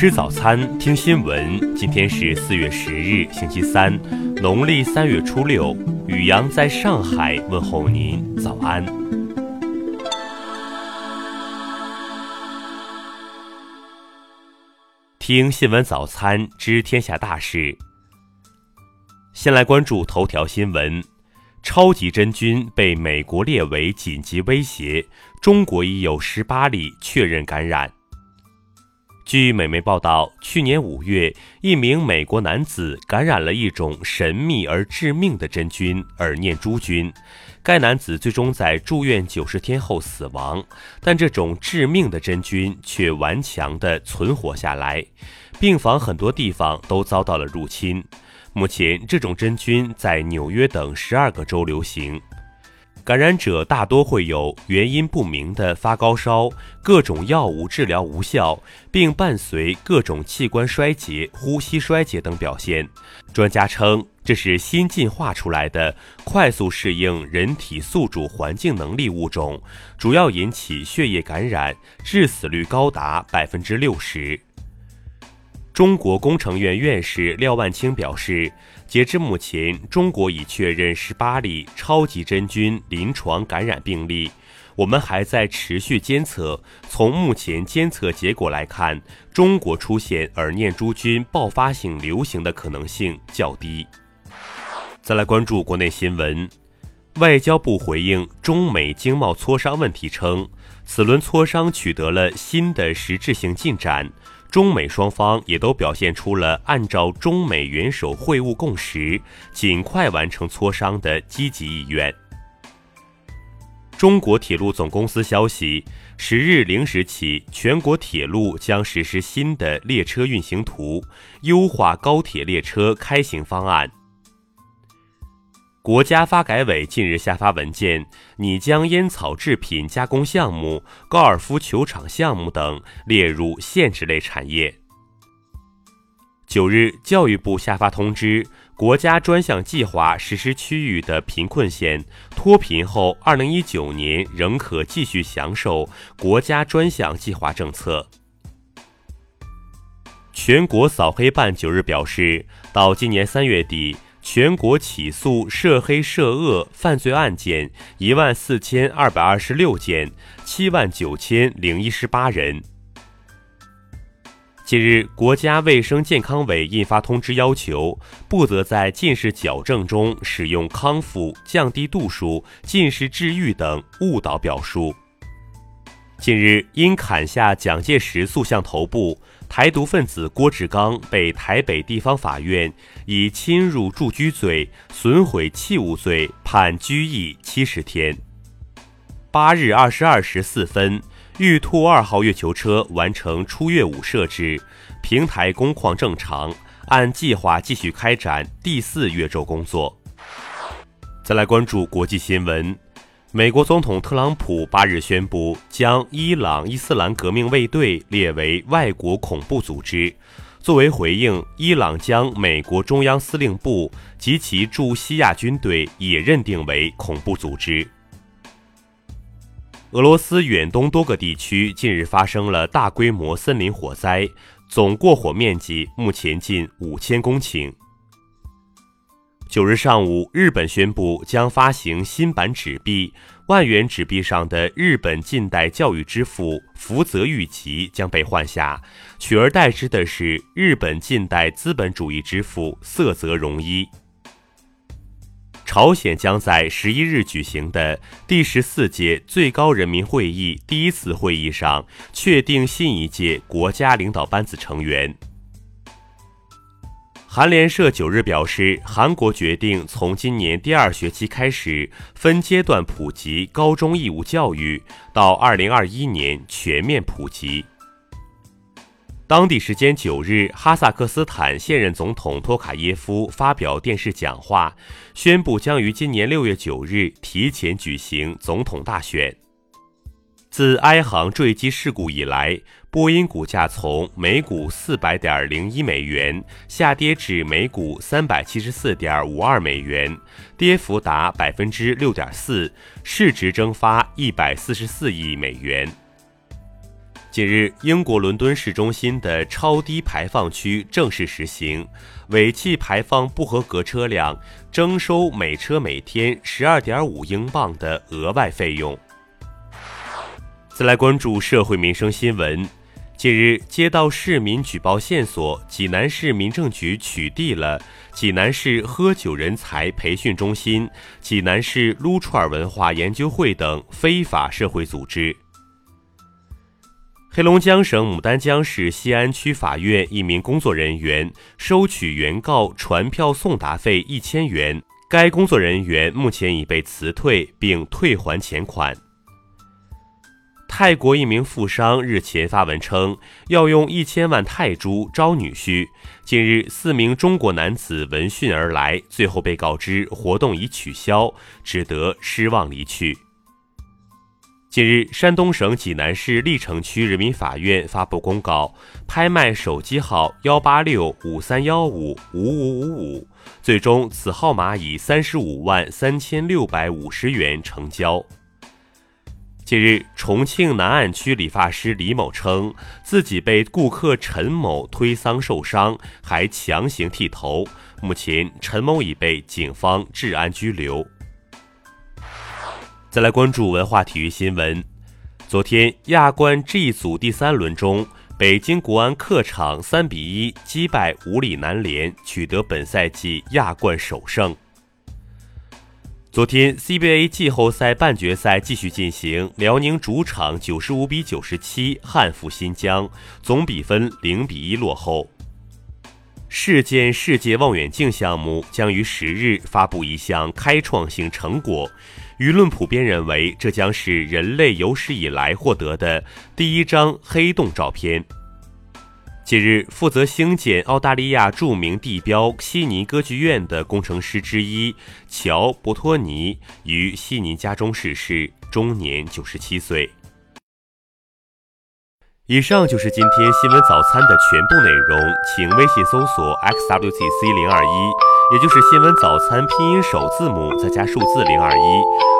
吃早餐，听新闻。今天是四月十日，星期三，农历三月初六。雨阳在上海问候您，早安。听新闻早餐，知天下大事。先来关注头条新闻：超级真菌被美国列为紧急威胁，中国已有十八例确认感染。据美媒报道，去年五月，一名美国男子感染了一种神秘而致命的真菌——耳念珠菌。该男子最终在住院九十天后死亡，但这种致命的真菌却顽强地存活下来。病房很多地方都遭到了入侵。目前，这种真菌在纽约等十二个州流行。感染者大多会有原因不明的发高烧，各种药物治疗无效，并伴随各种器官衰竭、呼吸衰竭等表现。专家称，这是新进化出来的快速适应人体宿主环境能力物种，主要引起血液感染，致死率高达百分之六十。中国工程院院士廖万清表示。截至目前，中国已确认十八例超级真菌临床感染病例，我们还在持续监测。从目前监测结果来看，中国出现耳念珠菌爆发性流行的可能性较低。再来关注国内新闻，外交部回应中美经贸磋商问题称，此轮磋商取得了新的实质性进展。中美双方也都表现出了按照中美元首会晤共识，尽快完成磋商的积极意愿。中国铁路总公司消息，十日零时起，全国铁路将实施新的列车运行图，优化高铁列车开行方案。国家发改委近日下发文件，拟将烟草制品加工项目、高尔夫球场项目等列入限制类产业。九日，教育部下发通知，国家专项计划实施区域的贫困县脱贫后，二零一九年仍可继续享受国家专项计划政策。全国扫黑办九日表示，到今年三月底。全国起诉涉黑涉恶犯罪案件一万四千二百二十六件，七万九千零一十八人。近日，国家卫生健康委印发通知，要求不得在近视矫正中使用“康复”“降低度数”“近视治愈”等误导表述。近日，因砍下蒋介石塑像头部。台独分子郭志刚被台北地方法院以侵入住居罪、损毁器物罪判拘役七十天。八日二十二时四分，玉兔二号月球车完成出月五设置，平台工况正常，按计划继续开展第四月昼工作。再来关注国际新闻。美国总统特朗普八日宣布，将伊朗伊斯兰革命卫队列为外国恐怖组织。作为回应，伊朗将美国中央司令部及其驻西亚军队也认定为恐怖组织。俄罗斯远东多个地区近日发生了大规模森林火灾，总过火面积目前近五千公顷。九日上午，日本宣布将发行新版纸币，万元纸币上的日本近代教育之父福泽谕吉将被换下，取而代之的是日本近代资本主义之父色泽荣一。朝鲜将在十一日举行的第十四届最高人民会议第一次会议上确定新一届国家领导班子成员。韩联社九日表示，韩国决定从今年第二学期开始分阶段普及高中义务教育，到二零二一年全面普及。当地时间九日，哈萨克斯坦现任总统托卡耶夫发表电视讲话，宣布将于今年六月九日提前举行总统大选。自埃航坠机事故以来，波音股价从每股四百点零一美元下跌至每股三百七十四点五二美元，跌幅达百分之六点四，市值蒸发一百四十四亿美元。近日，英国伦敦市中心的超低排放区正式实行，尾气排放不合格车辆征收每车每天十二点五英镑的额外费用。再来关注社会民生新闻。近日，接到市民举报线索，济南市民政局取缔了济南市喝酒人才培训中心、济南市撸串文化研究会等非法社会组织。黑龙江省牡丹江市西安区法院一名工作人员收取原告传票送达费一千元，该工作人员目前已被辞退并退还钱款。泰国一名富商日前发文称要用一千万泰铢招女婿，近日四名中国男子闻讯而来，最后被告知活动已取消，只得失望离去。近日，山东省济南市历城区人民法院发布公告，拍卖手机号幺八六五三幺五五五五五，最终此号码以三十五万三千六百五十元成交。近日，重庆南岸区理发师李某称自己被顾客陈某推搡受伤，还强行剃头，目前陈某已被警方治安拘留。再来关注文化体育新闻。昨天亚冠 G 组第三轮中，北京国安客场三比一击败五里南联，取得本赛季亚冠首胜。昨天 CBA 季后赛半决赛继续进行，辽宁主场九十五比九十七憾负新疆，总比分零比一落后。世界世界望远镜项目将于十日发布一项开创性成果，舆论普遍认为这将是人类有史以来获得的第一张黑洞照片。近日，负责兴建澳大利亚著名地标悉尼歌剧院的工程师之一乔·伯托尼于悉尼家中逝世，终年九十七岁。以上就是今天新闻早餐的全部内容，请微信搜索 xwzc 零二一，也就是新闻早餐拼音首字母再加数字零二一。